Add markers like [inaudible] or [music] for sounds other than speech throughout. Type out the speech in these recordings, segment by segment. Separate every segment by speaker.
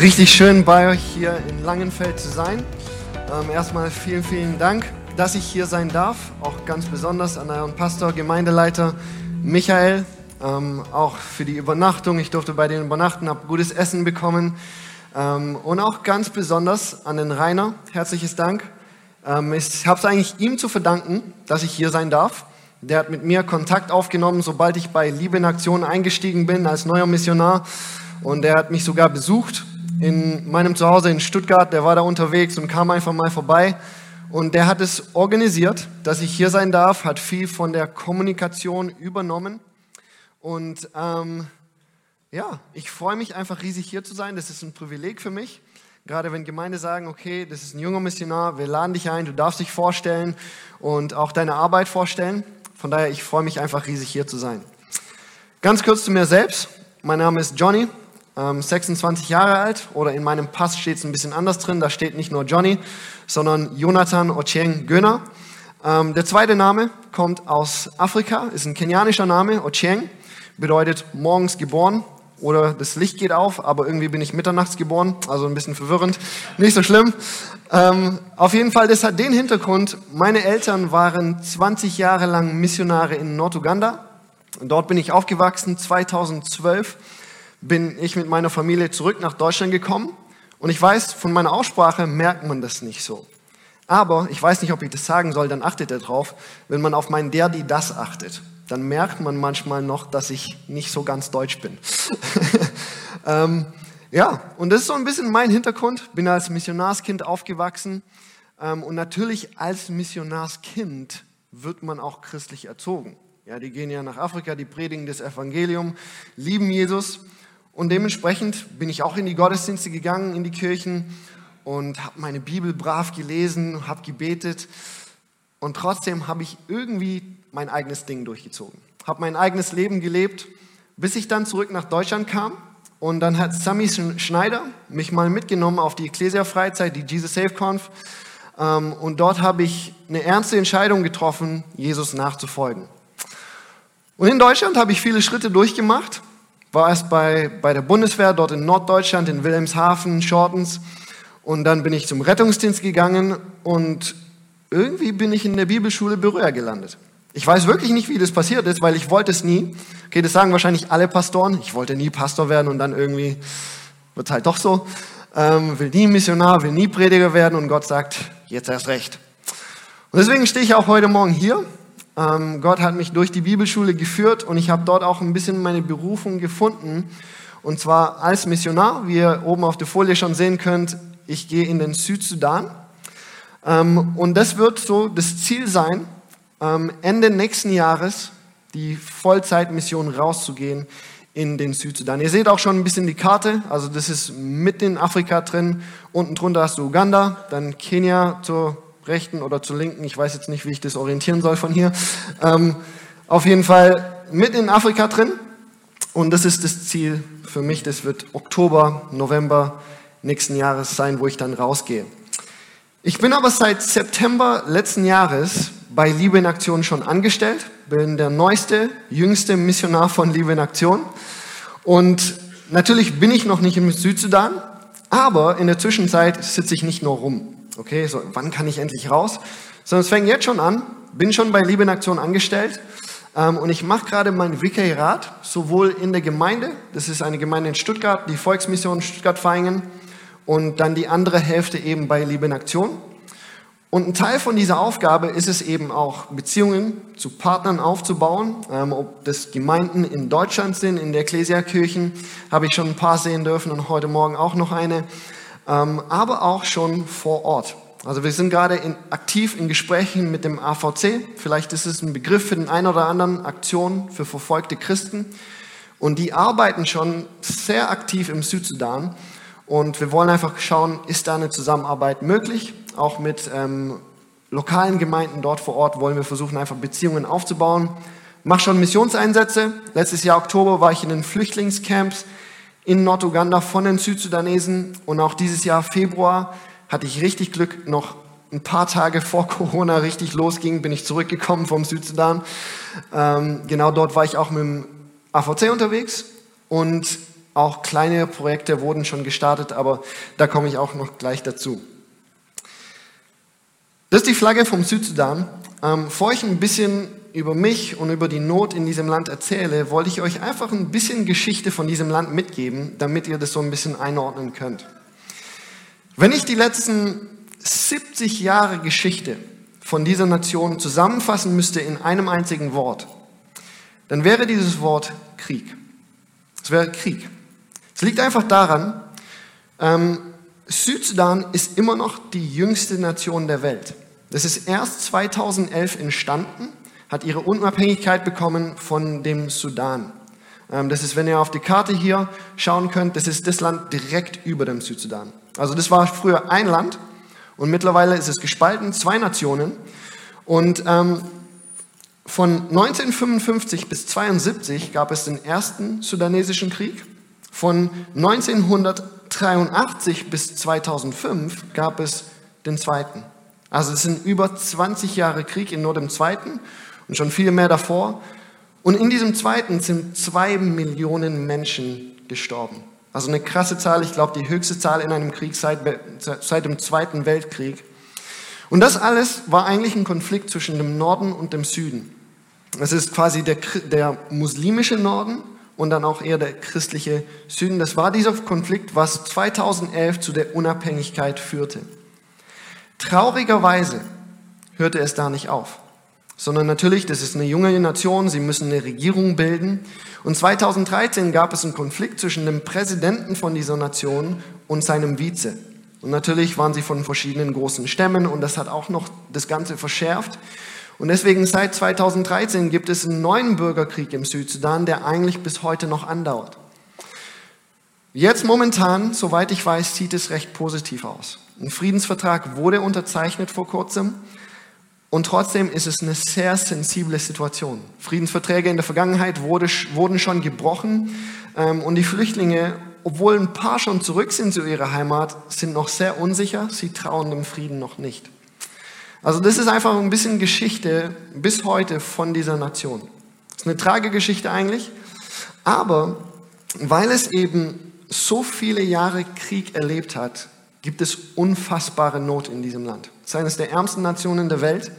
Speaker 1: richtig schön bei euch hier in Langenfeld zu sein. Ähm, erstmal vielen, vielen Dank, dass ich hier sein darf. Auch ganz besonders an euren Pastor, Gemeindeleiter Michael. Ähm, auch für die Übernachtung. Ich durfte bei denen übernachten, habe gutes Essen bekommen. Ähm, und auch ganz besonders an den Rainer. Herzliches Dank. Ähm, ich habe es eigentlich ihm zu verdanken, dass ich hier sein darf. Der hat mit mir Kontakt aufgenommen, sobald ich bei Liebe in Aktion eingestiegen bin als neuer Missionar. Und er hat mich sogar besucht in meinem Zuhause in Stuttgart. Der war da unterwegs und kam einfach mal vorbei. Und der hat es organisiert, dass ich hier sein darf, hat viel von der Kommunikation übernommen. Und ähm, ja, ich freue mich einfach riesig hier zu sein. Das ist ein Privileg für mich. Gerade wenn Gemeinde sagen, okay, das ist ein junger Missionar, wir laden dich ein, du darfst dich vorstellen und auch deine Arbeit vorstellen. Von daher, ich freue mich einfach riesig hier zu sein. Ganz kurz zu mir selbst. Mein Name ist Johnny, 26 ähm, Jahre alt oder in meinem Pass steht es ein bisschen anders drin. Da steht nicht nur Johnny, sondern Jonathan Ochieng Göner. Ähm, der zweite Name kommt aus Afrika, ist ein kenianischer Name. Ochieng bedeutet morgens geboren oder das Licht geht auf, aber irgendwie bin ich mitternachts geboren, also ein bisschen verwirrend. [laughs] Nicht so schlimm. Ähm, auf jeden Fall, das hat den Hintergrund, meine Eltern waren 20 Jahre lang Missionare in Norduganda. Dort bin ich aufgewachsen, 2012 bin ich mit meiner Familie zurück nach Deutschland gekommen. Und ich weiß, von meiner Aussprache merkt man das nicht so. Aber ich weiß nicht, ob ich das sagen soll, dann achtet er drauf, wenn man auf mein der, die, das achtet. Dann merkt man manchmal noch, dass ich nicht so ganz deutsch bin. [laughs] ähm, ja, und das ist so ein bisschen mein Hintergrund. Bin als Missionarskind aufgewachsen. Ähm, und natürlich als Missionarskind wird man auch christlich erzogen. Ja, die gehen ja nach Afrika, die predigen das Evangelium, lieben Jesus. Und dementsprechend bin ich auch in die Gottesdienste gegangen, in die Kirchen und habe meine Bibel brav gelesen, habe gebetet. Und trotzdem habe ich irgendwie mein eigenes Ding durchgezogen. Habe mein eigenes Leben gelebt, bis ich dann zurück nach Deutschland kam. Und dann hat Sami Schneider mich mal mitgenommen auf die Ecclesia-Freizeit, die Jesus Safe Conf. Ähm, und dort habe ich eine ernste Entscheidung getroffen, Jesus nachzufolgen. Und in Deutschland habe ich viele Schritte durchgemacht war erst bei, bei der Bundeswehr dort in Norddeutschland, in Wilhelmshaven, Shortens. Und dann bin ich zum Rettungsdienst gegangen und irgendwie bin ich in der Bibelschule Berührer gelandet. Ich weiß wirklich nicht, wie das passiert ist, weil ich wollte es nie. Okay, das sagen wahrscheinlich alle Pastoren. Ich wollte nie Pastor werden und dann irgendwie wird es halt doch so. Ähm, will nie Missionar, will nie Prediger werden und Gott sagt, jetzt erst recht. Und deswegen stehe ich auch heute Morgen hier ähm, Gott hat mich durch die Bibelschule geführt und ich habe dort auch ein bisschen meine Berufung gefunden. Und zwar als Missionar, wie ihr oben auf der Folie schon sehen könnt, ich gehe in den Südsudan. Ähm, und das wird so das Ziel sein, ähm, Ende nächsten Jahres die Vollzeitmission rauszugehen in den Südsudan. Ihr seht auch schon ein bisschen die Karte, also das ist mitten in Afrika drin. Unten drunter hast du Uganda, dann Kenia zur rechten oder zur linken, ich weiß jetzt nicht, wie ich das orientieren soll von hier. Ähm, auf jeden Fall mitten in Afrika drin. Und das ist das Ziel für mich. Das wird Oktober, November nächsten Jahres sein, wo ich dann rausgehe. Ich bin aber seit September letzten Jahres bei Liebe in Aktion schon angestellt. Bin der neueste, jüngste Missionar von Liebe in Aktion. Und natürlich bin ich noch nicht im Südsudan, aber in der Zwischenzeit sitze ich nicht nur rum. Okay, so, wann kann ich endlich raus? Sondern es fängt jetzt schon an, bin schon bei Liebe in Aktion angestellt ähm, und ich mache gerade mein Vikariat, sowohl in der Gemeinde, das ist eine Gemeinde in Stuttgart, die Volksmission Stuttgart-Feingen und dann die andere Hälfte eben bei Liebe in Aktion. Und ein Teil von dieser Aufgabe ist es eben auch, Beziehungen zu Partnern aufzubauen. Ähm, ob das Gemeinden in Deutschland sind, in der Ekklesiakirchen, habe ich schon ein paar sehen dürfen und heute Morgen auch noch eine aber auch schon vor Ort. Also wir sind gerade in, aktiv in Gesprächen mit dem AVC. Vielleicht ist es ein Begriff für den einen oder anderen Aktion für verfolgte Christen. Und die arbeiten schon sehr aktiv im Südsudan. Und wir wollen einfach schauen, ist da eine Zusammenarbeit möglich? Auch mit ähm, lokalen Gemeinden dort vor Ort wollen wir versuchen, einfach Beziehungen aufzubauen. Mach schon Missionseinsätze. Letztes Jahr Oktober war ich in den Flüchtlingscamps in Norduganda von den Südsudanesen. Und auch dieses Jahr Februar hatte ich richtig Glück, noch ein paar Tage vor [laughs] Corona richtig losging, bin ich zurückgekommen vom Südsudan. Ähm, genau dort war ich auch mit dem AVC unterwegs. Und auch kleine Projekte wurden schon gestartet, aber da komme ich auch noch gleich dazu. Das ist die Flagge vom Südsudan. Ähm, bevor ich ein bisschen über mich und über die Not in diesem Land erzähle, wollte ich euch einfach ein bisschen Geschichte von diesem Land mitgeben, damit ihr das so ein bisschen einordnen könnt. Wenn ich die letzten 70 Jahre Geschichte von dieser Nation zusammenfassen müsste in einem einzigen Wort, dann wäre dieses Wort Krieg. Es wäre Krieg. Es liegt einfach daran, ähm, Südsudan ist immer noch die jüngste Nation der Welt. Das ist erst 2011 entstanden, hat ihre Unabhängigkeit bekommen von dem Sudan. Ähm, das ist, wenn ihr auf die Karte hier schauen könnt, das ist das Land direkt über dem Südsudan. Also das war früher ein Land und mittlerweile ist es gespalten, zwei Nationen. Und ähm, von 1955 bis 1972 gab es den ersten sudanesischen Krieg. Von 1983 bis 2005 gab es den zweiten. Also es sind über 20 Jahre Krieg in nur dem zweiten und schon viel mehr davor. Und in diesem zweiten sind zwei Millionen Menschen gestorben. Also eine krasse Zahl, ich glaube die höchste Zahl in einem Krieg seit, seit dem Zweiten Weltkrieg. Und das alles war eigentlich ein Konflikt zwischen dem Norden und dem Süden. Es ist quasi der, der muslimische Norden und dann auch eher der christliche Süden. Das war dieser Konflikt, was 2011 zu der Unabhängigkeit führte. Traurigerweise hörte es da nicht auf, sondern natürlich, das ist eine junge Nation, sie müssen eine Regierung bilden. Und 2013 gab es einen Konflikt zwischen dem Präsidenten von dieser Nation und seinem Vize. Und natürlich waren sie von verschiedenen großen Stämmen und das hat auch noch das Ganze verschärft. Und deswegen seit 2013 gibt es einen neuen Bürgerkrieg im Südsudan, der eigentlich bis heute noch andauert. Jetzt momentan, soweit ich weiß, sieht es recht positiv aus. Ein Friedensvertrag wurde unterzeichnet vor kurzem und trotzdem ist es eine sehr sensible Situation. Friedensverträge in der Vergangenheit wurde, wurden schon gebrochen ähm, und die Flüchtlinge, obwohl ein paar schon zurück sind zu ihrer Heimat, sind noch sehr unsicher. Sie trauen dem Frieden noch nicht. Also das ist einfach ein bisschen Geschichte bis heute von dieser Nation. Das ist eine Tragegeschichte eigentlich, aber weil es eben so viele Jahre Krieg erlebt hat, gibt es unfassbare Not in diesem Land. Ist eines der ärmsten Nationen der Welt.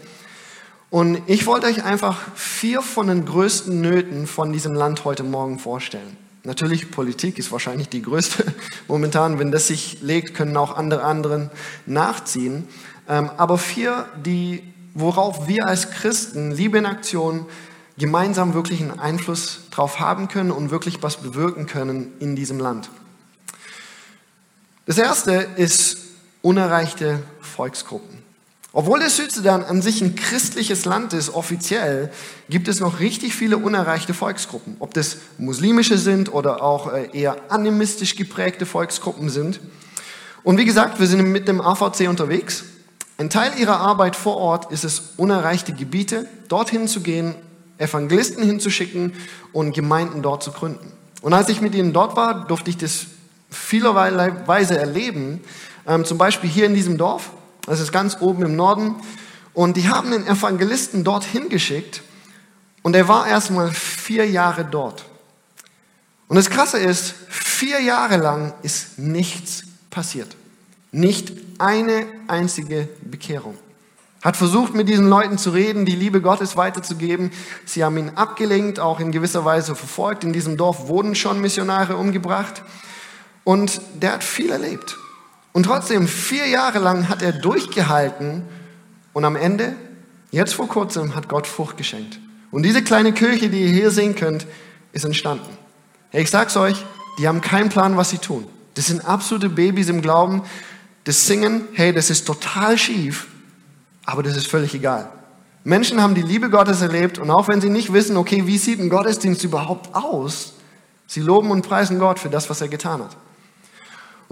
Speaker 1: Und ich wollte euch einfach vier von den größten Nöten von diesem Land heute Morgen vorstellen. Natürlich, Politik ist wahrscheinlich die größte [laughs] momentan. Wenn das sich legt, können auch andere anderen nachziehen. Ähm, aber vier, die, worauf wir als Christen, Liebe in Aktion, gemeinsam wirklich einen Einfluss drauf haben können und wirklich was bewirken können in diesem Land. Das erste ist unerreichte Volksgruppen. Obwohl der Südsudan an sich ein christliches Land ist, offiziell, gibt es noch richtig viele unerreichte Volksgruppen. Ob das muslimische sind oder auch äh, eher animistisch geprägte Volksgruppen sind. Und wie gesagt, wir sind mit dem AVC unterwegs. Ein Teil ihrer Arbeit vor Ort ist es, unerreichte Gebiete dorthin zu gehen, Evangelisten hinzuschicken und Gemeinden dort zu gründen. Und als ich mit ihnen dort war, durfte ich das vielerlei Weise erleben. Ähm, zum Beispiel hier in diesem Dorf, das ist ganz oben im Norden. Und die haben den Evangelisten dorthin geschickt und er war erstmal vier Jahre dort. Und das Krasse ist, vier Jahre lang ist nichts passiert. Nicht eine einzige Bekehrung. Hat versucht, mit diesen Leuten zu reden, die Liebe Gottes weiterzugeben. Sie haben ihn abgelenkt, auch in gewisser Weise verfolgt. In diesem Dorf wurden schon Missionare umgebracht. Und der hat viel erlebt. Und trotzdem, vier Jahre lang hat er durchgehalten und am Ende, jetzt vor kurzem, hat Gott Frucht geschenkt. Und diese kleine Kirche, die ihr hier sehen könnt, ist entstanden. Hey, ich sag's euch, die haben keinen Plan, was sie tun. Das sind absolute Babys im Glauben. Das Singen, hey, das ist total schief, aber das ist völlig egal. Menschen haben die Liebe Gottes erlebt und auch wenn sie nicht wissen, okay, wie sieht ein Gottesdienst überhaupt aus, sie loben und preisen Gott für das, was er getan hat.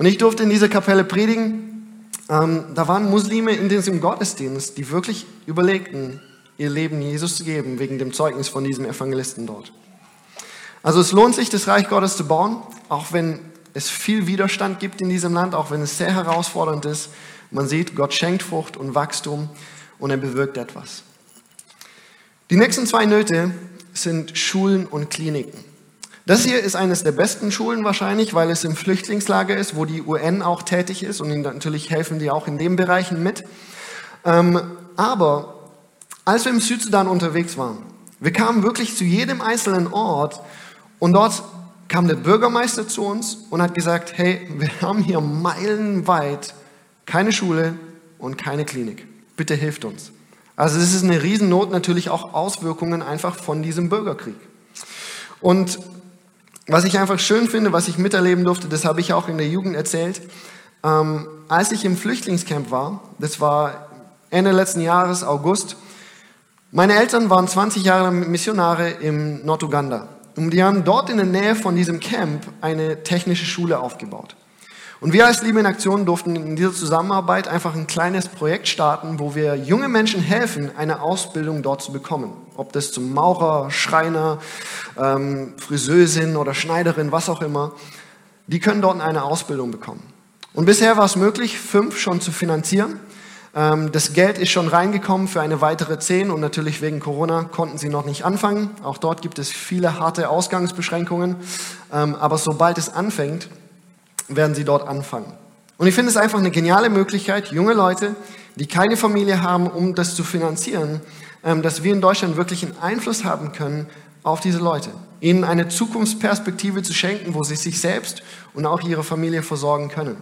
Speaker 1: Und ich durfte in dieser Kapelle predigen. Ähm, da waren Muslime in diesem Gottesdienst, die wirklich überlegten, ihr Leben Jesus zu geben, wegen dem Zeugnis von diesem Evangelisten dort. Also es lohnt sich, das Reich Gottes zu bauen, auch wenn es viel Widerstand gibt in diesem Land, auch wenn es sehr herausfordernd ist. Man sieht, Gott schenkt Frucht und Wachstum und er bewirkt etwas. Die nächsten zwei Nöte sind Schulen und Kliniken. Das hier ist eines der besten Schulen wahrscheinlich, weil es im Flüchtlingslager ist, wo die UN auch tätig ist und natürlich helfen die auch in den Bereichen mit. Ähm, aber als wir im Südsudan unterwegs waren, wir kamen wirklich zu jedem einzelnen Ort und dort kam der Bürgermeister zu uns und hat gesagt, hey, wir haben hier meilenweit keine Schule und keine Klinik. Bitte hilft uns. Also es ist eine Riesennot, natürlich auch Auswirkungen einfach von diesem Bürgerkrieg. Und was ich einfach schön finde, was ich miterleben durfte, das habe ich auch in der Jugend erzählt, ähm, als ich im Flüchtlingscamp war, das war Ende letzten Jahres, August, meine Eltern waren 20 Jahre Missionare im Norduganda. Und die haben dort in der Nähe von diesem Camp eine technische Schule aufgebaut. Und wir als Liebe in Aktion durften in dieser Zusammenarbeit einfach ein kleines Projekt starten, wo wir junge Menschen helfen, eine Ausbildung dort zu bekommen. Ob das zum Maurer, Schreiner, ähm, Friseusin oder Schneiderin, was auch immer. Die können dort eine Ausbildung bekommen. Und bisher war es möglich, fünf schon zu finanzieren. Ähm, das Geld ist schon reingekommen für eine weitere zehn und natürlich wegen Corona konnten sie noch nicht anfangen. Auch dort gibt es viele harte Ausgangsbeschränkungen. Ähm, aber sobald es anfängt, werden sie dort anfangen. Und ich finde es einfach eine geniale Möglichkeit, junge Leute, die keine Familie haben, um das zu finanzieren, ähm, dass wir in Deutschland wirklich einen Einfluss haben können auf diese Leute. Ihnen eine Zukunftsperspektive zu schenken, wo sie sich selbst und auch ihre Familie versorgen können.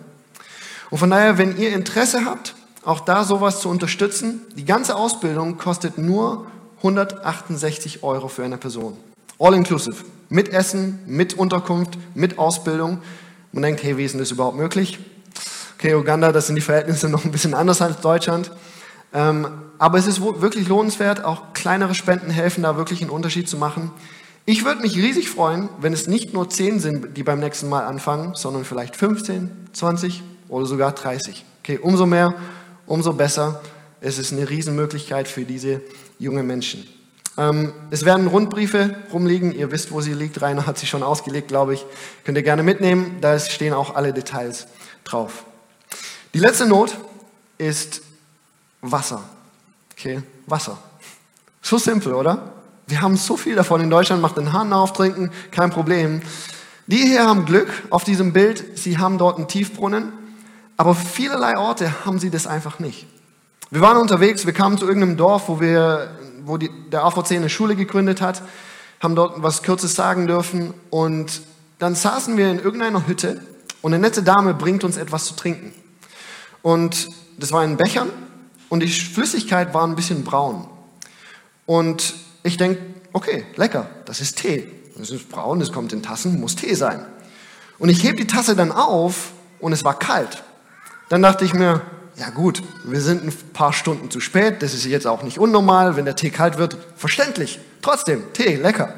Speaker 1: Und von daher, wenn ihr Interesse habt, auch da sowas zu unterstützen. Die ganze Ausbildung kostet nur 168 Euro für eine Person. All inclusive. Mit Essen, mit Unterkunft, mit Ausbildung. Man denkt, hey, wie ist denn das überhaupt möglich? Okay, Uganda, das sind die Verhältnisse noch ein bisschen anders als Deutschland. Ähm, aber es ist wirklich lohnenswert, auch kleinere Spenden helfen, da wirklich einen Unterschied zu machen. Ich würde mich riesig freuen, wenn es nicht nur 10 sind, die beim nächsten Mal anfangen, sondern vielleicht 15, 20 oder sogar 30. Okay, umso mehr, umso besser. Es ist eine Riesenmöglichkeit für diese jungen Menschen. Ähm, es werden Rundbriefe rumliegen. Ihr wisst, wo sie liegt. Rainer hat sie schon ausgelegt, glaube ich. Könnt ihr gerne mitnehmen. Da stehen auch alle Details drauf. Die letzte Not ist Wasser. Okay, Wasser. So simpel, oder? Wir haben so viel davon in Deutschland. Macht den Hahn auf, trinken, kein Problem. Die hier haben Glück auf diesem Bild. Sie haben dort einen Tiefbrunnen. Aber vielerlei Orte haben sie das einfach nicht. Wir waren unterwegs, wir kamen zu irgendeinem Dorf, wo, wir, wo die, der AVC eine Schule gegründet hat, haben dort was Kurzes sagen dürfen und dann saßen wir in irgendeiner Hütte und eine nette Dame bringt uns etwas zu trinken. Und das war in Bechern und die Flüssigkeit war ein bisschen braun. Und ich denke, okay, lecker, das ist Tee. Das ist braun, das kommt in Tassen, muss Tee sein. Und ich heb die Tasse dann auf und es war kalt. Dann dachte ich mir, ja gut, wir sind ein paar Stunden zu spät, das ist jetzt auch nicht unnormal, wenn der Tee kalt wird, verständlich. Trotzdem, Tee, lecker.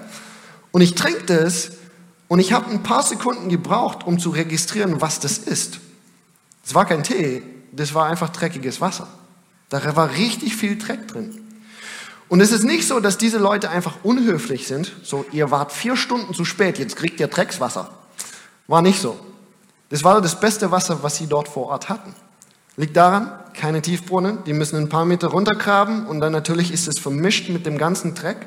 Speaker 1: Und ich trinke das und ich habe ein paar Sekunden gebraucht, um zu registrieren, was das ist. Es war kein Tee, das war einfach dreckiges Wasser. Da war richtig viel Dreck drin. Und es ist nicht so, dass diese Leute einfach unhöflich sind, so ihr wart vier Stunden zu spät, jetzt kriegt ihr Dreckswasser. War nicht so. Das war das beste Wasser, was sie dort vor Ort hatten. Liegt daran, keine Tiefbrunnen, die müssen ein paar Meter runtergraben und dann natürlich ist es vermischt mit dem ganzen Dreck.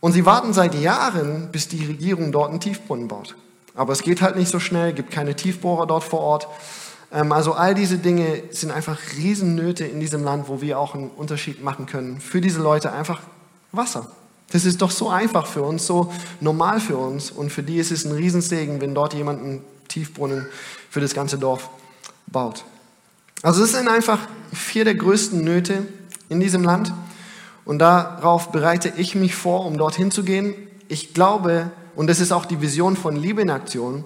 Speaker 1: Und sie warten seit Jahren, bis die Regierung dort einen Tiefbrunnen baut. Aber es geht halt nicht so schnell, gibt keine Tiefbohrer dort vor Ort. Ähm, also all diese Dinge sind einfach Riesennöte in diesem Land, wo wir auch einen Unterschied machen können. Für diese Leute einfach Wasser. Das ist doch so einfach für uns, so normal für uns. Und für die ist es ein Riesensegen, wenn dort jemand einen Tiefbrunnen für das ganze Dorf baut. Also es sind einfach vier der größten Nöte in diesem Land. Und darauf bereite ich mich vor, um dorthin zu gehen. Ich glaube, und das ist auch die Vision von Liebe in Aktion,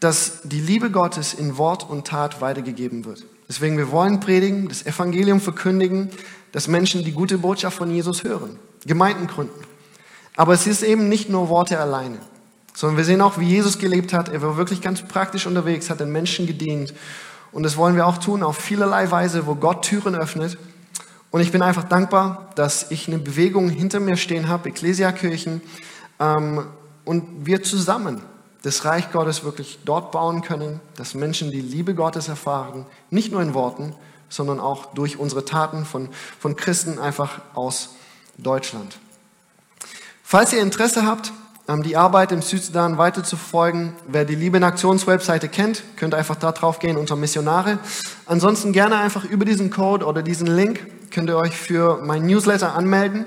Speaker 1: dass die Liebe Gottes in Wort und Tat weitergegeben wird. Deswegen, wir wollen predigen, das Evangelium verkündigen, dass Menschen die gute Botschaft von Jesus hören, Gemeinden gründen. Aber es ist eben nicht nur Worte alleine sondern wir sehen auch, wie Jesus gelebt hat. Er war wirklich ganz praktisch unterwegs, hat den Menschen gedient. Und das wollen wir auch tun auf vielerlei Weise, wo Gott Türen öffnet. Und ich bin einfach dankbar, dass ich eine Bewegung hinter mir stehen habe, Ekklesiakirchen, ähm, und wir zusammen das Reich Gottes wirklich dort bauen können, dass Menschen die Liebe Gottes erfahren, nicht nur in Worten, sondern auch durch unsere Taten von, von Christen einfach aus Deutschland. Falls ihr Interesse habt, die Arbeit im Südsudan weiter zu verfolgen. Wer die Liebe in Aktions-Webseite kennt, könnt einfach da drauf gehen unter Missionare. Ansonsten gerne einfach über diesen Code oder diesen Link könnt ihr euch für mein Newsletter anmelden.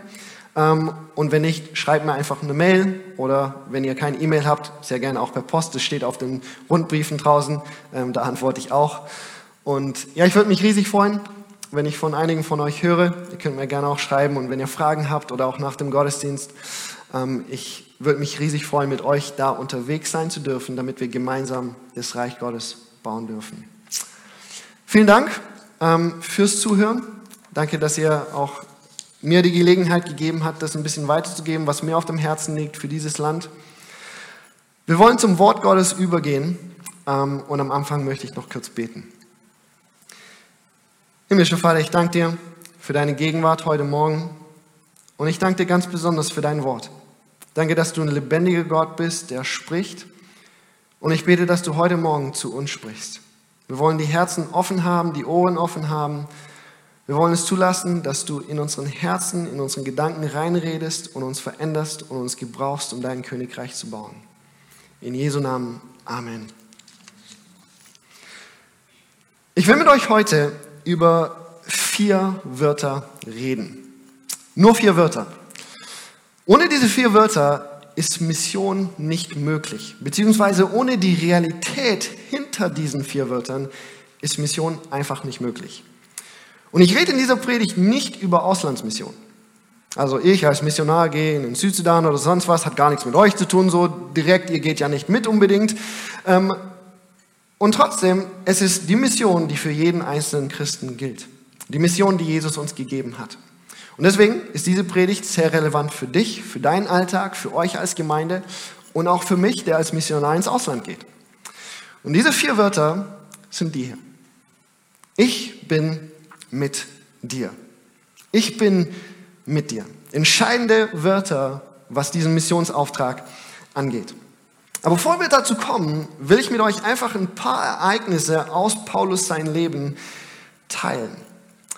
Speaker 1: Ähm, und wenn nicht, schreibt mir einfach eine Mail oder wenn ihr kein E-Mail habt, sehr gerne auch per Post. Das steht auf den Rundbriefen draußen. Ähm, da antworte ich auch. Und ja, ich würde mich riesig freuen, wenn ich von einigen von euch höre. Ihr könnt mir gerne auch schreiben und wenn ihr Fragen habt oder auch nach dem Gottesdienst. Ähm, ich würde mich riesig freuen, mit euch da unterwegs sein zu dürfen, damit wir gemeinsam das Reich Gottes bauen dürfen. Vielen Dank fürs Zuhören. Danke, dass ihr auch mir die Gelegenheit gegeben hat, das ein bisschen weiterzugeben, was mir auf dem Herzen liegt für dieses Land. Wir wollen zum Wort Gottes übergehen ähm, und am Anfang möchte ich noch kurz beten. Himmlischer Vater, ich danke dir für deine Gegenwart heute Morgen und ich danke dir ganz besonders für dein Wort. Danke, dass du ein lebendiger Gott bist, der spricht und ich bete, dass du heute Morgen zu uns sprichst. Wir wollen die Herzen offen haben, die Ohren offen haben, wir wollen es zulassen, dass du in unseren Herzen, in unseren Gedanken reinredest und uns veränderst und uns gebrauchst, um dein Königreich zu bauen. In Jesu Namen. Amen. Ich will mit euch heute über vier Wörter reden. Nur vier Wörter. Ohne diese vier Wörter ist Mission nicht möglich. Beziehungsweise ohne die Realität hinter diesen vier Wörtern ist Mission einfach nicht möglich. Und ich rede in dieser Predigt nicht über Auslandsmission. Also ich als Missionar gehe in den Südsudan oder sonst was, hat gar nichts mit euch zu tun, so direkt, ihr geht ja nicht mit unbedingt. Ähm, und trotzdem, es ist die Mission, die für jeden einzelnen Christen gilt. Die Mission, die Jesus uns gegeben hat. Und deswegen ist diese Predigt sehr relevant für dich, für deinen Alltag, für euch als Gemeinde und auch für mich, der als Missionar ins Ausland geht. Und diese vier Wörter sind die hier. Ich bin mit dir. Ich bin mit dir. Entscheidende Wörter, was diesen Missionsauftrag angeht. Aber bevor wir dazu kommen, will ich mit euch einfach ein paar Ereignisse aus Paulus sein Leben teilen.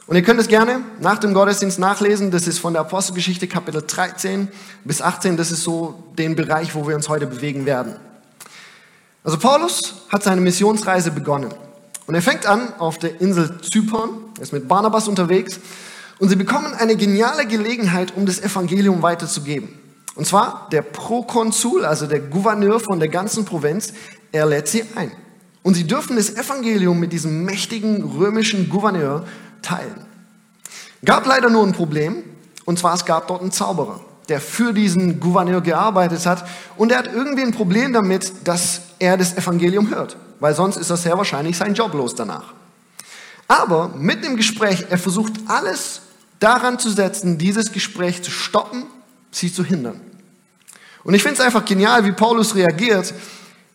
Speaker 1: Und ihr könnt es gerne nach dem Gottesdienst nachlesen. Das ist von der Apostelgeschichte Kapitel 13 bis 18. Das ist so den Bereich, wo wir uns heute bewegen werden. Also Paulus hat seine Missionsreise begonnen. Und er fängt an auf der Insel Zypern, er ist mit Barnabas unterwegs und sie bekommen eine geniale Gelegenheit, um das Evangelium weiterzugeben. Und zwar der Prokonsul, also der Gouverneur von der ganzen Provinz, er lädt sie ein. Und sie dürfen das Evangelium mit diesem mächtigen römischen Gouverneur teilen. Gab leider nur ein Problem, und zwar es gab dort einen Zauberer, der für diesen Gouverneur gearbeitet hat und er hat irgendwie ein Problem damit, dass er das Evangelium hört weil sonst ist er sehr wahrscheinlich sein Job los danach. Aber mit dem Gespräch, er versucht alles daran zu setzen, dieses Gespräch zu stoppen, sie zu hindern. Und ich finde es einfach genial, wie Paulus reagiert.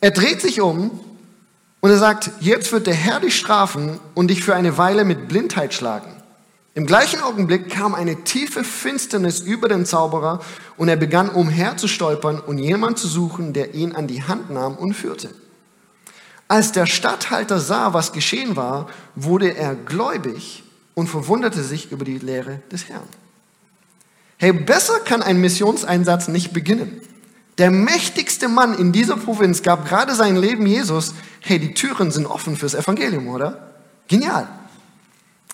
Speaker 1: Er dreht sich um und er sagt, jetzt wird der Herr dich strafen und dich für eine Weile mit Blindheit schlagen. Im gleichen Augenblick kam eine tiefe Finsternis über den Zauberer und er begann umherzustolpern und jemand zu suchen, der ihn an die Hand nahm und führte. Als der Statthalter sah, was geschehen war, wurde er gläubig und verwunderte sich über die Lehre des Herrn. Hey, besser kann ein Missionseinsatz nicht beginnen. Der mächtigste Mann in dieser Provinz gab gerade sein Leben Jesus. Hey, die Türen sind offen fürs Evangelium, oder? Genial.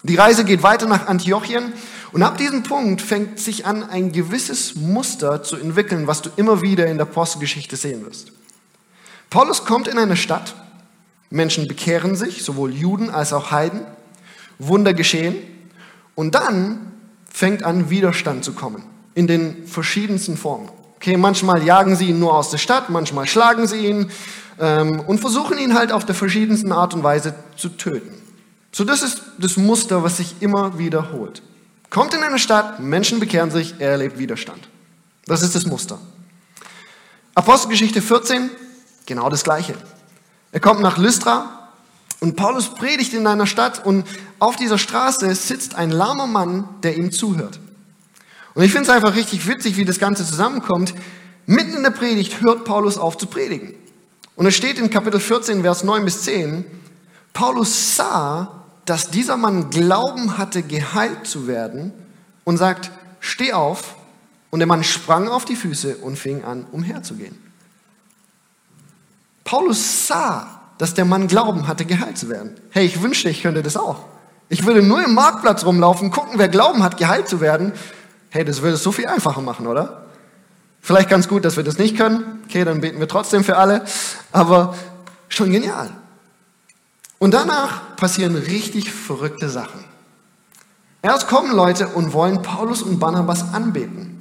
Speaker 1: Die Reise geht weiter nach Antiochien und ab diesem Punkt fängt sich an, ein gewisses Muster zu entwickeln, was du immer wieder in der Apostelgeschichte sehen wirst. Paulus kommt in eine Stadt Menschen bekehren sich, sowohl Juden als auch Heiden. Wunder geschehen. Und dann fängt an, Widerstand zu kommen. In den verschiedensten Formen. Okay, manchmal jagen sie ihn nur aus der Stadt, manchmal schlagen sie ihn ähm, und versuchen ihn halt auf der verschiedensten Art und Weise zu töten. So, das ist das Muster, was sich immer wiederholt. Kommt in eine Stadt, Menschen bekehren sich, er erlebt Widerstand. Das ist das Muster. Apostelgeschichte 14, genau das Gleiche. Er kommt nach Lystra und Paulus predigt in einer Stadt und auf dieser Straße sitzt ein lahmer Mann, der ihm zuhört. Und ich finde es einfach richtig witzig, wie das Ganze zusammenkommt. Mitten in der Predigt hört Paulus auf zu predigen. Und es steht in Kapitel 14, Vers 9 bis 10, Paulus sah, dass dieser Mann Glauben hatte, geheilt zu werden und sagt, steh auf Und der Mann sprang auf die Füße und fing an, umherzugehen. Paulus sah, dass der Mann Glauben hatte, geheilt zu werden. Hey, ich wünschte, ich könnte das auch. Ich würde nur im Marktplatz rumlaufen, gucken, wer Glauben hat, geheilt zu werden. Hey, das würde es so viel einfacher machen, oder? Vielleicht ganz gut, dass wir das nicht können. Okay, dann beten wir trotzdem für alle. Aber schon genial. Und danach passieren richtig verrückte Sachen. Erst kommen Leute und wollen Paulus und Barnabas anbeten.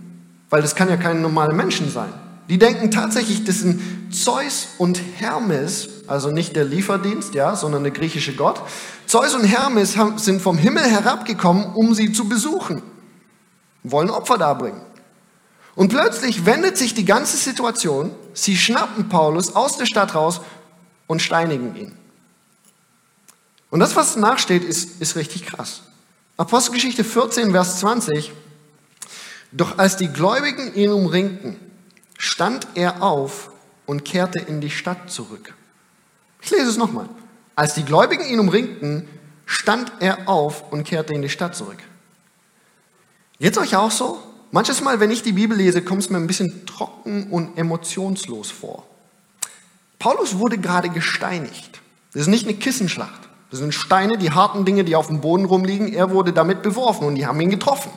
Speaker 1: Weil das kann ja keine normale Menschen sein. Die denken tatsächlich, das sind Zeus und Hermes, also nicht der Lieferdienst, ja, sondern der griechische Gott. Zeus und Hermes sind vom Himmel herabgekommen, um sie zu besuchen. Wollen Opfer darbringen. Und plötzlich wendet sich die ganze Situation. Sie schnappen Paulus aus der Stadt raus und steinigen ihn. Und das, was nachsteht, ist, ist richtig krass. Apostelgeschichte 14, Vers 20. Doch als die Gläubigen ihn umringten, stand er auf und kehrte in die Stadt zurück. Ich lese es nochmal. Als die Gläubigen ihn umringten, stand er auf und kehrte in die Stadt zurück. Jetzt euch auch so? Manches Mal, wenn ich die Bibel lese, kommt es mir ein bisschen trocken und emotionslos vor. Paulus wurde gerade gesteinigt. Das ist nicht eine Kissenschlacht. Das sind Steine, die harten Dinge, die auf dem Boden rumliegen. Er wurde damit beworfen und die haben ihn getroffen.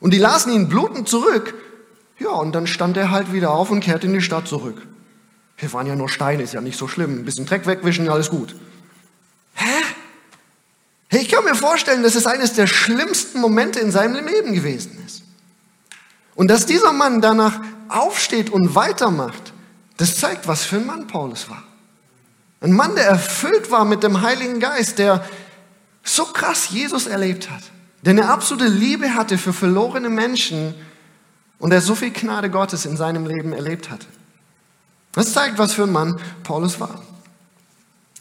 Speaker 1: Und die lasen ihn blutend zurück. Ja, und dann stand er halt wieder auf und kehrte in die Stadt zurück. Wir waren ja nur Steine, ist ja nicht so schlimm. Ein bisschen Dreck wegwischen, alles gut. Hä? Ich kann mir vorstellen, dass es eines der schlimmsten Momente in seinem Leben gewesen ist. Und dass dieser Mann danach aufsteht und weitermacht, das zeigt, was für ein Mann Paulus war. Ein Mann, der erfüllt war mit dem Heiligen Geist, der so krass Jesus erlebt hat, der eine absolute Liebe hatte für verlorene Menschen und der so viel Gnade Gottes in seinem Leben erlebt hatte. Das zeigt, was für ein Mann Paulus war.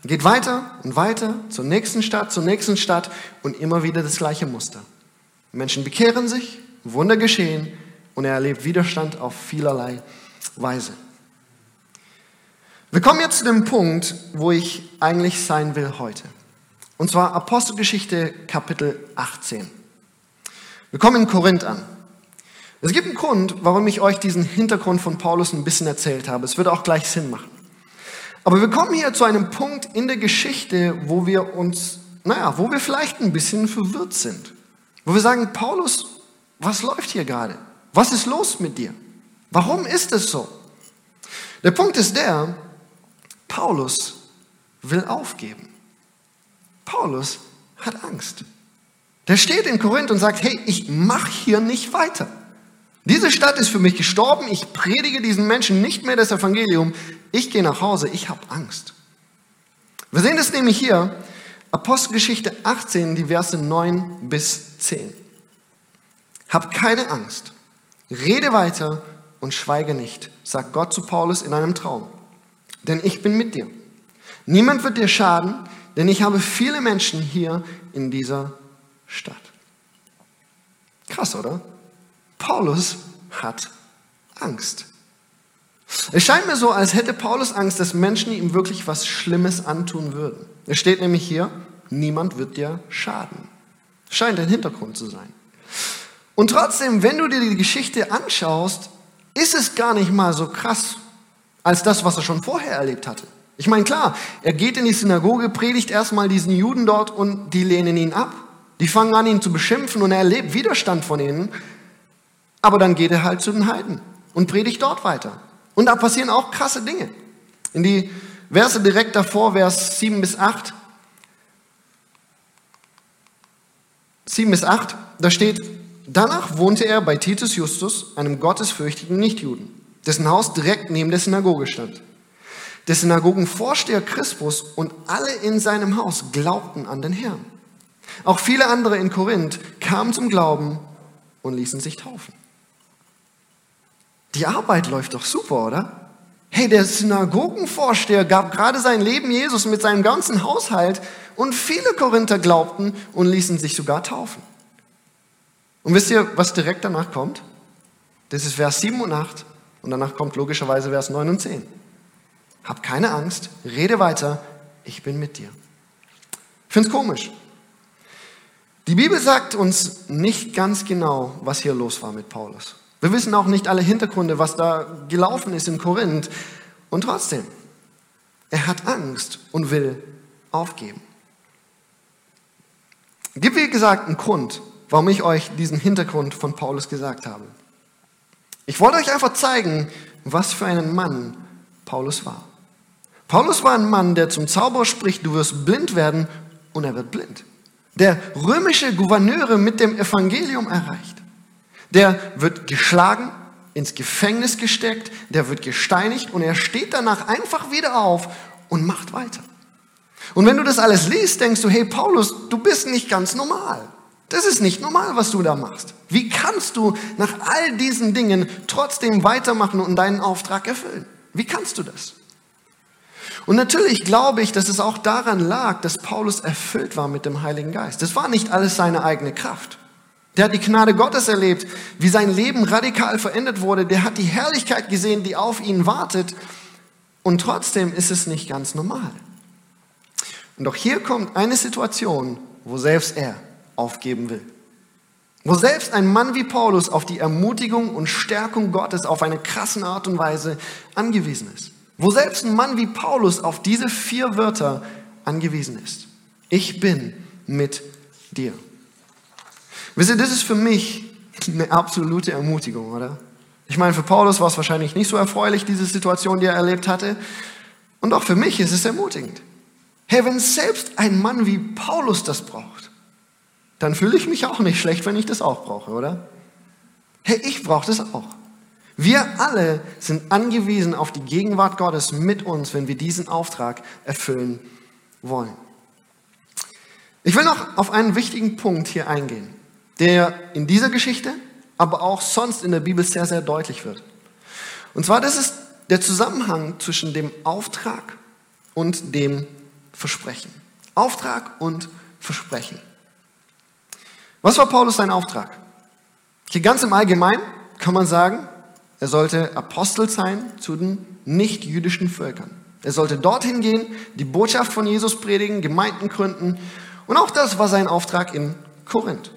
Speaker 1: Geht weiter und weiter zur nächsten Stadt, zur nächsten Stadt und immer wieder das gleiche Muster. Menschen bekehren sich, Wunder geschehen und er erlebt Widerstand auf vielerlei Weise. Wir kommen jetzt zu dem Punkt, wo ich eigentlich sein will heute. Und zwar Apostelgeschichte Kapitel 18. Wir kommen in Korinth an. Es gibt einen Grund, warum ich euch diesen Hintergrund von Paulus ein bisschen erzählt habe. Es würde auch gleich Sinn machen. Aber wir kommen hier zu einem Punkt in der Geschichte, wo wir uns, naja, wo wir vielleicht ein bisschen verwirrt sind. Wo wir sagen, Paulus, was läuft hier gerade? Was ist los mit dir? Warum ist es so? Der Punkt ist der, Paulus will aufgeben. Paulus hat Angst. Der steht in Korinth und sagt, hey, ich mache hier nicht weiter. Diese Stadt ist für mich gestorben, ich predige diesen Menschen nicht mehr das Evangelium, ich gehe nach Hause, ich habe Angst. Wir sehen das nämlich hier, Apostelgeschichte 18, die Verse 9 bis 10. Hab keine Angst, Rede weiter und schweige nicht, sagt Gott zu Paulus in einem Traum. Denn ich bin mit dir. Niemand wird dir schaden, denn ich habe viele Menschen hier in dieser Stadt. Krass, oder? Paulus hat Angst. Es scheint mir so, als hätte Paulus Angst, dass Menschen ihm wirklich was Schlimmes antun würden. Es steht nämlich hier, niemand wird dir schaden. Scheint ein Hintergrund zu sein. Und trotzdem, wenn du dir die Geschichte anschaust, ist es gar nicht mal so krass als das, was er schon vorher erlebt hatte. Ich meine, klar, er geht in die Synagoge, predigt erstmal diesen Juden dort und die lehnen ihn ab. Die fangen an, ihn zu beschimpfen und er erlebt Widerstand von ihnen. Aber dann geht er halt zu den Heiden und predigt dort weiter. Und da passieren auch krasse Dinge. In die Verse direkt davor, Vers 7 bis 8. 7 bis 8, da steht, Danach wohnte er bei Titus Justus, einem gottesfürchtigen Nichtjuden, dessen Haus direkt neben der Synagoge stand. Der Synagogenvorsteher Crispus und alle in seinem Haus glaubten an den Herrn. Auch viele andere in Korinth kamen zum Glauben und ließen sich taufen. Die Arbeit läuft doch super, oder? Hey, der Synagogenvorsteher gab gerade sein Leben Jesus mit seinem ganzen Haushalt und viele Korinther glaubten und ließen sich sogar taufen. Und wisst ihr, was direkt danach kommt? Das ist Vers 7 und 8 und danach kommt logischerweise Vers 9 und 10. Hab keine Angst, rede weiter, ich bin mit dir. Es komisch. Die Bibel sagt uns nicht ganz genau, was hier los war mit Paulus. Wir wissen auch nicht alle Hintergründe, was da gelaufen ist in Korinth. Und trotzdem, er hat Angst und will aufgeben. Gibt wie gesagt einen Grund, warum ich euch diesen Hintergrund von Paulus gesagt habe. Ich wollte euch einfach zeigen, was für einen Mann Paulus war. Paulus war ein Mann, der zum Zauberer spricht, du wirst blind werden und er wird blind. Der römische Gouverneure mit dem Evangelium erreicht. Der wird geschlagen, ins Gefängnis gesteckt, der wird gesteinigt und er steht danach einfach wieder auf und macht weiter. Und wenn du das alles liest, denkst du, hey Paulus, du bist nicht ganz normal. Das ist nicht normal, was du da machst. Wie kannst du nach all diesen Dingen trotzdem weitermachen und deinen Auftrag erfüllen? Wie kannst du das? Und natürlich glaube ich, dass es auch daran lag, dass Paulus erfüllt war mit dem Heiligen Geist. Das war nicht alles seine eigene Kraft. Der hat die Gnade Gottes erlebt, wie sein Leben radikal verändert wurde. Der hat die Herrlichkeit gesehen, die auf ihn wartet. Und trotzdem ist es nicht ganz normal. Und auch hier kommt eine Situation, wo selbst er aufgeben will. Wo selbst ein Mann wie Paulus auf die Ermutigung und Stärkung Gottes auf eine krasse Art und Weise angewiesen ist. Wo selbst ein Mann wie Paulus auf diese vier Wörter angewiesen ist. Ich bin mit dir. Wisst ihr, das ist für mich eine absolute Ermutigung, oder? Ich meine, für Paulus war es wahrscheinlich nicht so erfreulich, diese Situation, die er erlebt hatte. Und auch für mich ist es ermutigend. Hey, wenn selbst ein Mann wie Paulus das braucht, dann fühle ich mich auch nicht schlecht, wenn ich das auch brauche, oder? Hey, ich brauche das auch. Wir alle sind angewiesen auf die Gegenwart Gottes mit uns, wenn wir diesen Auftrag erfüllen wollen. Ich will noch auf einen wichtigen Punkt hier eingehen, der in dieser Geschichte, aber auch sonst in der Bibel sehr, sehr deutlich wird. Und zwar, das ist der Zusammenhang zwischen dem Auftrag und dem Versprechen. Auftrag und Versprechen. Was war Paulus sein Auftrag? Hier ganz im Allgemeinen kann man sagen, er sollte Apostel sein zu den nicht-jüdischen Völkern. Er sollte dorthin gehen, die Botschaft von Jesus predigen, Gemeinden gründen. Und auch das war sein Auftrag in Korinth.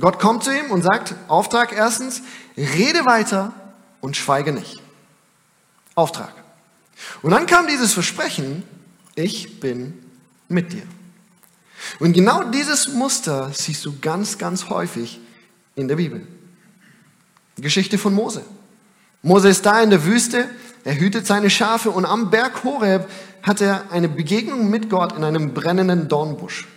Speaker 1: Gott kommt zu ihm und sagt, Auftrag erstens, rede weiter und schweige nicht. Auftrag. Und dann kam dieses Versprechen, ich bin mit dir. Und genau dieses Muster siehst du ganz, ganz häufig in der Bibel. Geschichte von Mose. Mose ist da in der Wüste, er hütet seine Schafe und am Berg Horeb hat er eine Begegnung mit Gott in einem brennenden Dornbusch.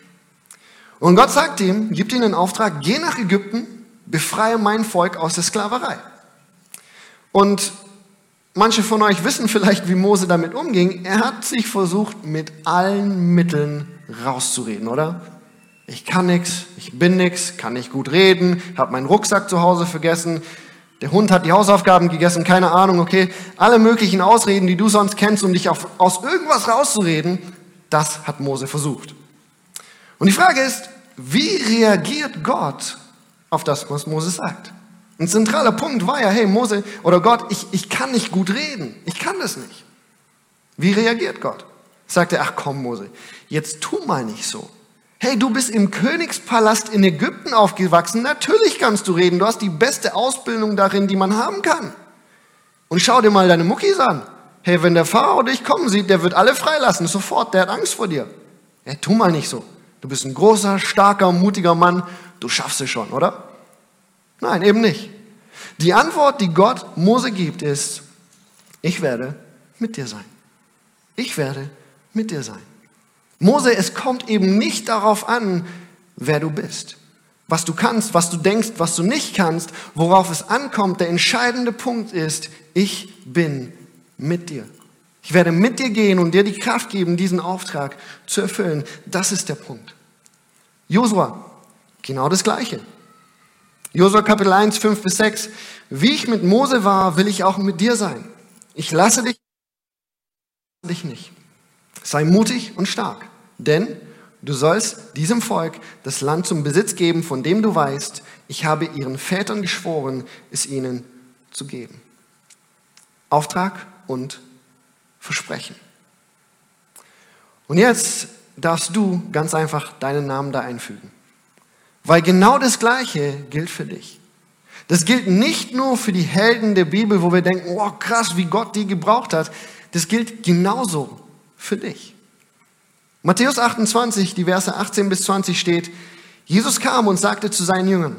Speaker 1: Und Gott sagt ihm, gibt ihm den Auftrag, geh nach Ägypten, befreie mein Volk aus der Sklaverei. Und Manche von euch wissen vielleicht, wie Mose damit umging. Er hat sich versucht, mit allen Mitteln rauszureden, oder? Ich kann nichts, ich bin nichts, kann nicht gut reden, habe meinen Rucksack zu Hause vergessen, der Hund hat die Hausaufgaben gegessen, keine Ahnung, okay. Alle möglichen Ausreden, die du sonst kennst, um dich auf, aus irgendwas rauszureden, das hat Mose versucht. Und die Frage ist, wie reagiert Gott auf das, was Mose sagt? Ein zentraler Punkt war ja, hey Mose oder Gott, ich, ich kann nicht gut reden. Ich kann das nicht. Wie reagiert Gott? Sagt er, ach komm Mose, jetzt tu mal nicht so. Hey, du bist im Königspalast in Ägypten aufgewachsen. Natürlich kannst du reden. Du hast die beste Ausbildung darin, die man haben kann. Und schau dir mal deine Muckis an. Hey, wenn der Pharao dich kommen sieht, der wird alle freilassen. Sofort, der hat Angst vor dir. Hey, tu mal nicht so. Du bist ein großer, starker, mutiger Mann. Du schaffst es schon, oder? Nein, eben nicht. Die Antwort, die Gott Mose gibt, ist, ich werde mit dir sein. Ich werde mit dir sein. Mose, es kommt eben nicht darauf an, wer du bist, was du kannst, was du denkst, was du nicht kannst, worauf es ankommt. Der entscheidende Punkt ist, ich bin mit dir. Ich werde mit dir gehen und dir die Kraft geben, diesen Auftrag zu erfüllen. Das ist der Punkt. Josua, genau das Gleiche. Josua Kapitel 1, 5 bis 6. Wie ich mit Mose war, will ich auch mit dir sein. Ich lasse dich, dich nicht. Sei mutig und stark, denn du sollst diesem Volk das Land zum Besitz geben, von dem du weißt, ich habe ihren Vätern geschworen, es ihnen zu geben. Auftrag und Versprechen. Und jetzt darfst du ganz einfach deinen Namen da einfügen. Weil genau das Gleiche gilt für dich. Das gilt nicht nur für die Helden der Bibel, wo wir denken, oh krass, wie Gott die gebraucht hat. Das gilt genauso für dich. Matthäus 28, die Verse 18 bis 20 steht, Jesus kam und sagte zu seinen Jüngern,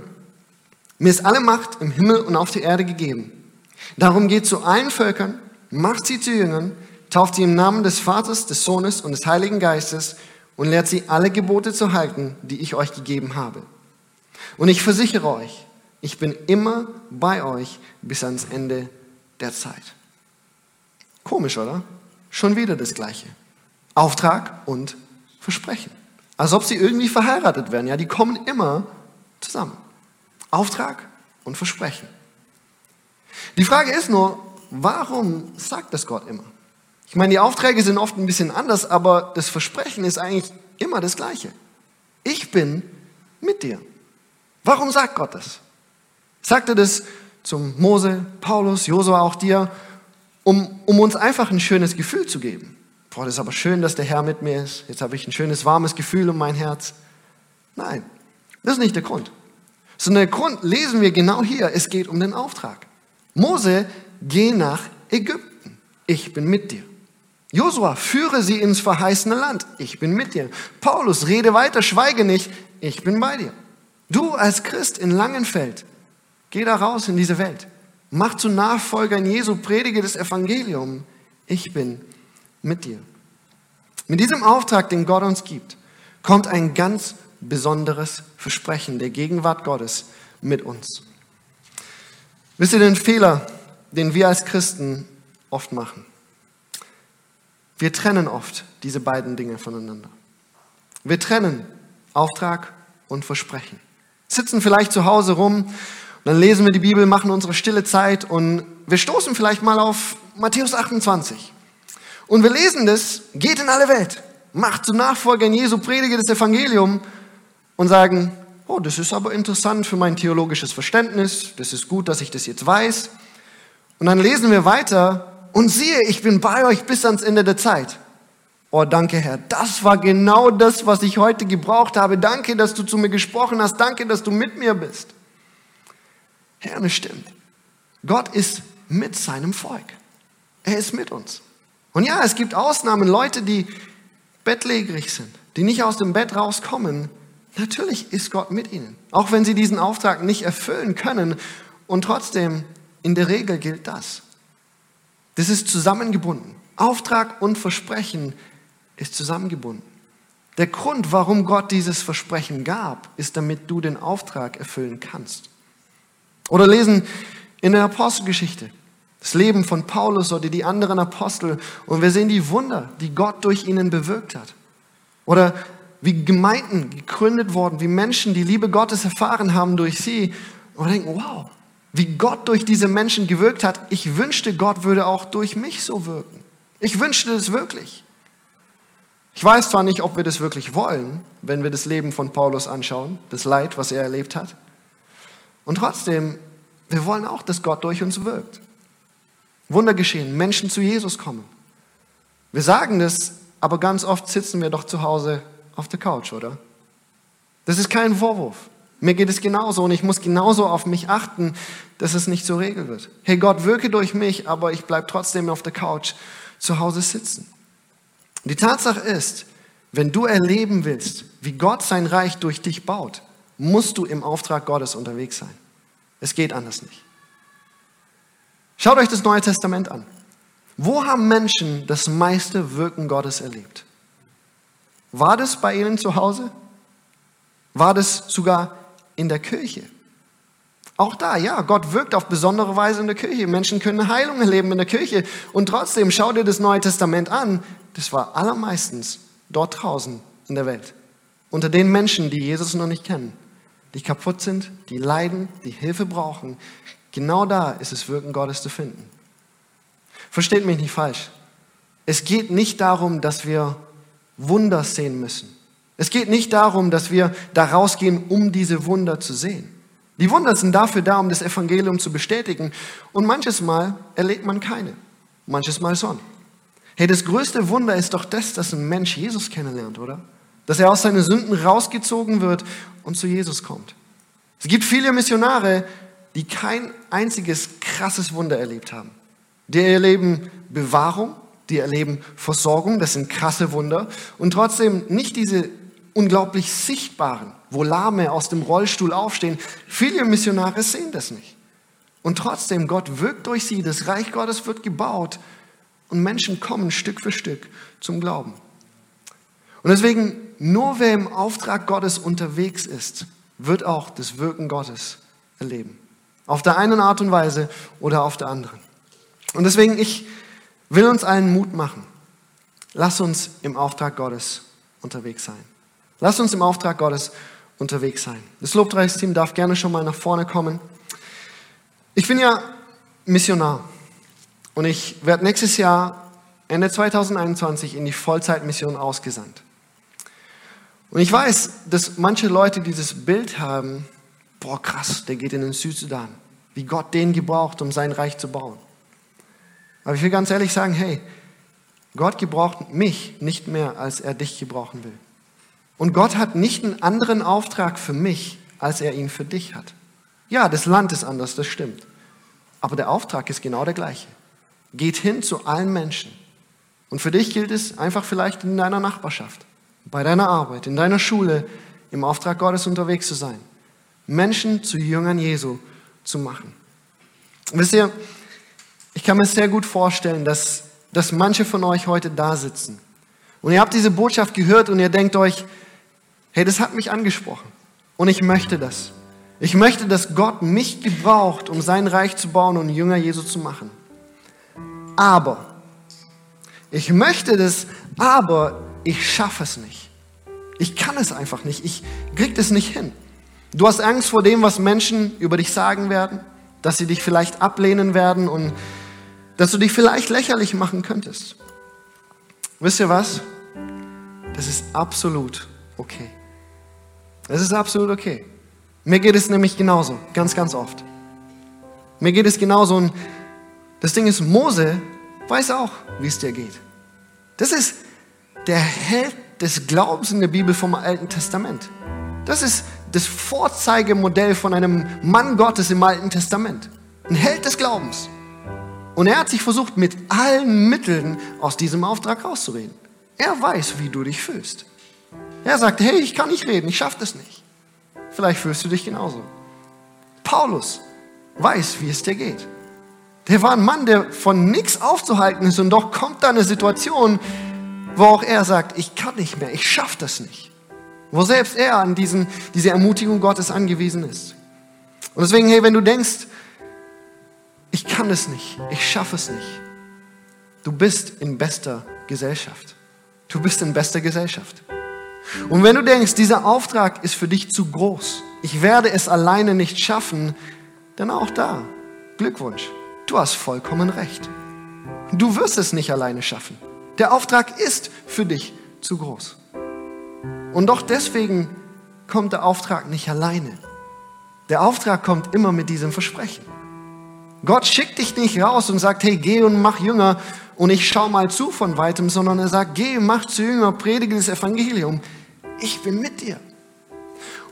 Speaker 1: mir ist alle Macht im Himmel und auf der Erde gegeben. Darum geht zu allen Völkern, macht sie zu Jüngern, tauft sie im Namen des Vaters, des Sohnes und des Heiligen Geistes und lehrt sie alle Gebote zu halten, die ich euch gegeben habe. Und ich versichere euch, ich bin immer bei euch bis ans Ende der Zeit. Komisch, oder? Schon wieder das Gleiche. Auftrag und Versprechen. Als ob sie irgendwie verheiratet werden. Ja, die kommen immer zusammen. Auftrag und Versprechen. Die Frage ist nur, warum sagt das Gott immer? Ich meine, die Aufträge sind oft ein bisschen anders, aber das Versprechen ist eigentlich immer das Gleiche. Ich bin mit dir. Warum sagt Gott das? Sagt er das zum Mose, Paulus, Josua, auch dir, um, um uns einfach ein schönes Gefühl zu geben? Boah, das ist aber schön, dass der Herr mit mir ist. Jetzt habe ich ein schönes, warmes Gefühl um mein Herz. Nein, das ist nicht der Grund. Sondern der Grund lesen wir genau hier. Es geht um den Auftrag. Mose, geh nach Ägypten. Ich bin mit dir. Josua, führe sie ins verheißene Land. Ich bin mit dir. Paulus, rede weiter, schweige nicht. Ich bin bei dir. Du als Christ in Langenfeld, geh da raus in diese Welt. Mach zu Nachfolgern Jesu, predige das Evangelium. Ich bin mit dir. Mit diesem Auftrag, den Gott uns gibt, kommt ein ganz besonderes Versprechen der Gegenwart Gottes mit uns. Wisst ihr den Fehler, den wir als Christen oft machen? Wir trennen oft diese beiden Dinge voneinander. Wir trennen Auftrag und Versprechen sitzen vielleicht zu Hause rum dann lesen wir die Bibel, machen unsere stille Zeit und wir stoßen vielleicht mal auf Matthäus 28. Und wir lesen das, geht in alle Welt, macht zu Nachfolgern Jesu, predige das Evangelium und sagen, oh, das ist aber interessant für mein theologisches Verständnis, das ist gut, dass ich das jetzt weiß. Und dann lesen wir weiter und siehe, ich bin bei euch bis ans Ende der Zeit. Oh, danke Herr, das war genau das, was ich heute gebraucht habe. Danke, dass du zu mir gesprochen hast. Danke, dass du mit mir bist. Herr, das stimmt. Gott ist mit seinem Volk. Er ist mit uns. Und ja, es gibt Ausnahmen, Leute, die bettlägerig sind, die nicht aus dem Bett rauskommen. Natürlich ist Gott mit ihnen, auch wenn sie diesen Auftrag nicht erfüllen können. Und trotzdem, in der Regel gilt das. Das ist zusammengebunden. Auftrag und Versprechen ist zusammengebunden. Der Grund, warum Gott dieses Versprechen gab, ist, damit du den Auftrag erfüllen kannst. Oder lesen in der Apostelgeschichte das Leben von Paulus oder die anderen Apostel und wir sehen die Wunder, die Gott durch ihnen bewirkt hat. Oder wie Gemeinden gegründet wurden, wie Menschen die Liebe Gottes erfahren haben durch sie und denken, wow, wie Gott durch diese Menschen gewirkt hat. Ich wünschte, Gott würde auch durch mich so wirken. Ich wünschte es wirklich. Ich weiß zwar nicht, ob wir das wirklich wollen, wenn wir das Leben von Paulus anschauen, das Leid, was er erlebt hat. Und trotzdem, wir wollen auch, dass Gott durch uns wirkt. Wunder geschehen, Menschen zu Jesus kommen. Wir sagen das, aber ganz oft sitzen wir doch zu Hause auf der Couch, oder? Das ist kein Vorwurf. Mir geht es genauso und ich muss genauso auf mich achten, dass es nicht zur Regel wird. Hey Gott, wirke durch mich, aber ich bleibe trotzdem auf der Couch zu Hause sitzen. Die Tatsache ist, wenn du erleben willst, wie Gott sein Reich durch dich baut, musst du im Auftrag Gottes unterwegs sein. Es geht anders nicht. Schaut euch das Neue Testament an. Wo haben Menschen das meiste Wirken Gottes erlebt? War das bei ihnen zu Hause? War das sogar in der Kirche? Auch da, ja, Gott wirkt auf besondere Weise in der Kirche. Menschen können Heilung erleben in der Kirche. Und trotzdem, schau dir das Neue Testament an das war allermeistens dort draußen in der Welt. Unter den Menschen, die Jesus noch nicht kennen, die kaputt sind, die leiden, die Hilfe brauchen. Genau da ist das Wirken Gottes zu finden. Versteht mich nicht falsch. Es geht nicht darum, dass wir Wunder sehen müssen. Es geht nicht darum, dass wir da rausgehen, um diese Wunder zu sehen. Die Wunder sind dafür da, um das Evangelium zu bestätigen. Und manches Mal erlebt man keine. Manches Mal schon. Hey, das größte Wunder ist doch das, dass ein Mensch Jesus kennenlernt, oder? Dass er aus seinen Sünden rausgezogen wird und zu Jesus kommt. Es gibt viele Missionare, die kein einziges krasses Wunder erlebt haben. Die erleben Bewahrung, die erleben Versorgung, das sind krasse Wunder und trotzdem nicht diese unglaublich sichtbaren, wo Lahme aus dem Rollstuhl aufstehen. Viele Missionare sehen das nicht. Und trotzdem, Gott wirkt durch sie, das Reich Gottes wird gebaut und Menschen kommen Stück für Stück zum Glauben. Und deswegen, nur wer im Auftrag Gottes unterwegs ist, wird auch das Wirken Gottes erleben. Auf der einen Art und Weise oder auf der anderen. Und deswegen, ich will uns allen Mut machen. Lass uns im Auftrag Gottes unterwegs sein. Lass uns im Auftrag Gottes unterwegs sein. Das Lobpreisteam darf gerne schon mal nach vorne kommen. Ich bin ja Missionar und ich werde nächstes Jahr, Ende 2021, in die Vollzeitmission ausgesandt. Und ich weiß, dass manche Leute dieses Bild haben, boah krass, der geht in den Südsudan, wie Gott den gebraucht, um sein Reich zu bauen. Aber ich will ganz ehrlich sagen, hey, Gott gebraucht mich nicht mehr, als er dich gebrauchen will. Und Gott hat nicht einen anderen Auftrag für mich, als er ihn für dich hat. Ja, das Land ist anders, das stimmt. Aber der Auftrag ist genau der gleiche. Geht hin zu allen Menschen. Und für dich gilt es einfach vielleicht in deiner Nachbarschaft, bei deiner Arbeit, in deiner Schule, im Auftrag Gottes unterwegs zu sein. Menschen zu Jüngern Jesu zu machen. Wisst ihr, ich kann mir sehr gut vorstellen, dass, dass manche von euch heute da sitzen. Und ihr habt diese Botschaft gehört und ihr denkt euch, hey, das hat mich angesprochen. Und ich möchte das. Ich möchte, dass Gott mich gebraucht, um sein Reich zu bauen und Jünger Jesu zu machen. Aber, ich möchte das, aber ich schaffe es nicht. Ich kann es einfach nicht. Ich kriege das nicht hin. Du hast Angst vor dem, was Menschen über dich sagen werden, dass sie dich vielleicht ablehnen werden und dass du dich vielleicht lächerlich machen könntest. Wisst ihr was? Das ist absolut okay. Das ist absolut okay. Mir geht es nämlich genauso, ganz, ganz oft. Mir geht es genauso und das Ding ist, Mose weiß auch, wie es dir geht. Das ist der Held des Glaubens in der Bibel vom Alten Testament. Das ist das Vorzeigemodell von einem Mann Gottes im Alten Testament. Ein Held des Glaubens. Und er hat sich versucht, mit allen Mitteln aus diesem Auftrag rauszureden. Er weiß, wie du dich fühlst. Er sagt, hey, ich kann nicht reden, ich schaffe das nicht. Vielleicht fühlst du dich genauso. Paulus weiß, wie es dir geht. Der war ein Mann, der von nichts aufzuhalten ist und doch kommt da eine Situation, wo auch er sagt, ich kann nicht mehr, ich schaffe das nicht. Wo selbst er an diesen, diese Ermutigung Gottes angewiesen ist. Und deswegen, hey, wenn du denkst, ich kann es nicht, ich schaffe es nicht. Du bist in bester Gesellschaft. Du bist in bester Gesellschaft. Und wenn du denkst, dieser Auftrag ist für dich zu groß, ich werde es alleine nicht schaffen, dann auch da, Glückwunsch, du hast vollkommen recht. Du wirst es nicht alleine schaffen. Der Auftrag ist für dich zu groß. Und doch deswegen kommt der Auftrag nicht alleine. Der Auftrag kommt immer mit diesem Versprechen. Gott schickt dich nicht raus und sagt, hey, geh und mach Jünger und ich schau mal zu von weitem, sondern er sagt, geh, mach zu Jünger, predige das Evangelium. Ich bin mit dir.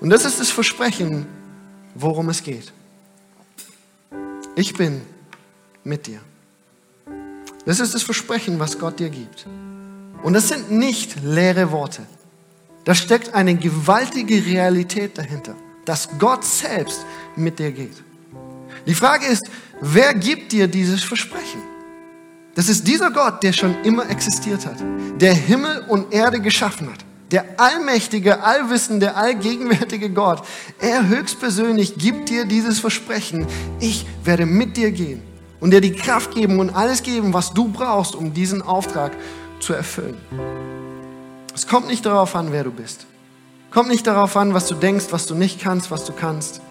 Speaker 1: Und das ist das Versprechen, worum es geht. Ich bin mit dir. Das ist das Versprechen, was Gott dir gibt. Und das sind nicht leere Worte. Da steckt eine gewaltige Realität dahinter, dass Gott selbst mit dir geht. Die Frage ist, wer gibt dir dieses Versprechen? Das ist dieser Gott, der schon immer existiert hat, der Himmel und Erde geschaffen hat. Der allmächtige, allwissende, allgegenwärtige Gott, er höchstpersönlich gibt dir dieses Versprechen, ich werde mit dir gehen und dir die Kraft geben und alles geben, was du brauchst, um diesen Auftrag zu erfüllen. Es kommt nicht darauf an, wer du bist. Kommt nicht darauf an, was du denkst, was du nicht kannst, was du kannst.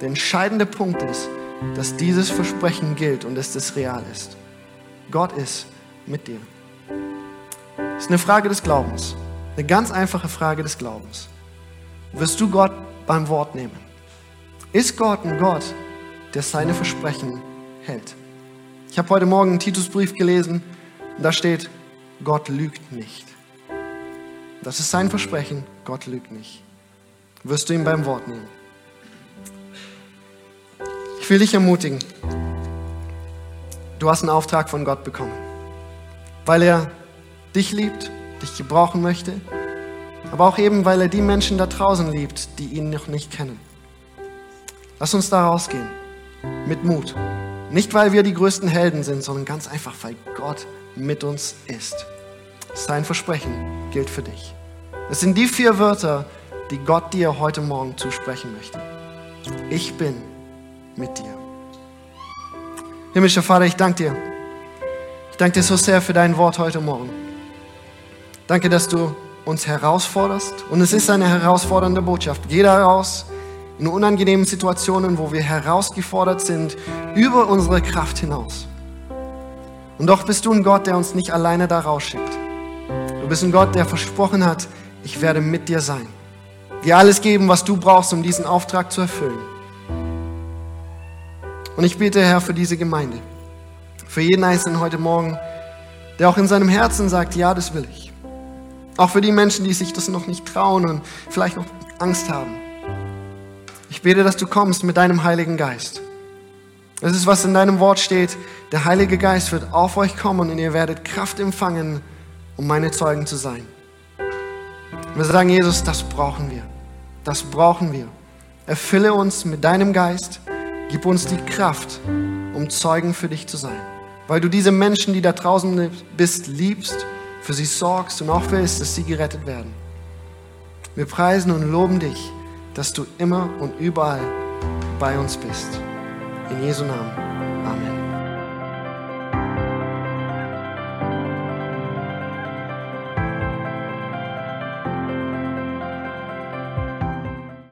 Speaker 1: Der entscheidende Punkt ist, dass dieses Versprechen gilt und dass das real ist. Gott ist mit dir. Es ist eine Frage des Glaubens. Eine ganz einfache Frage des Glaubens. Wirst du Gott beim Wort nehmen? Ist Gott ein Gott, der seine Versprechen hält? Ich habe heute Morgen einen Titusbrief gelesen und da steht, Gott lügt nicht. Das ist sein Versprechen, Gott lügt nicht. Wirst du ihn beim Wort nehmen? will dich ermutigen. Du hast einen Auftrag von Gott bekommen, weil er dich liebt, dich gebrauchen möchte, aber auch eben, weil er die Menschen da draußen liebt, die ihn noch nicht kennen. Lass uns da rausgehen, mit Mut. Nicht, weil wir die größten Helden sind, sondern ganz einfach, weil Gott mit uns ist. Sein Versprechen gilt für dich. Es sind die vier Wörter, die Gott dir heute Morgen zusprechen möchte. Ich bin mit dir. Himmlischer Vater, ich danke dir. Ich danke dir so sehr für dein Wort heute Morgen. Danke, dass du uns herausforderst. Und es ist eine herausfordernde Botschaft. Geh da raus in unangenehmen Situationen, wo wir herausgefordert sind, über unsere Kraft hinaus. Und doch bist du ein Gott, der uns nicht alleine da rausschickt. Du bist ein Gott, der versprochen hat, ich werde mit dir sein. Dir alles geben, was du brauchst, um diesen Auftrag zu erfüllen. Und ich bete, Herr, für diese Gemeinde, für jeden Einzelnen heute Morgen, der auch in seinem Herzen sagt, ja, das will ich. Auch für die Menschen, die sich das noch nicht trauen und vielleicht noch Angst haben. Ich bete, dass du kommst mit deinem Heiligen Geist. Das ist, was in deinem Wort steht. Der Heilige Geist wird auf euch kommen und ihr werdet Kraft empfangen, um meine Zeugen zu sein. Wir sagen, Jesus, das brauchen wir. Das brauchen wir. Erfülle uns mit deinem Geist. Gib uns die Kraft, um Zeugen für dich zu sein. Weil du diese Menschen, die da draußen bist, liebst, für sie sorgst und auch willst, dass sie gerettet werden. Wir preisen und loben dich, dass du immer und überall bei uns bist. In Jesu Namen.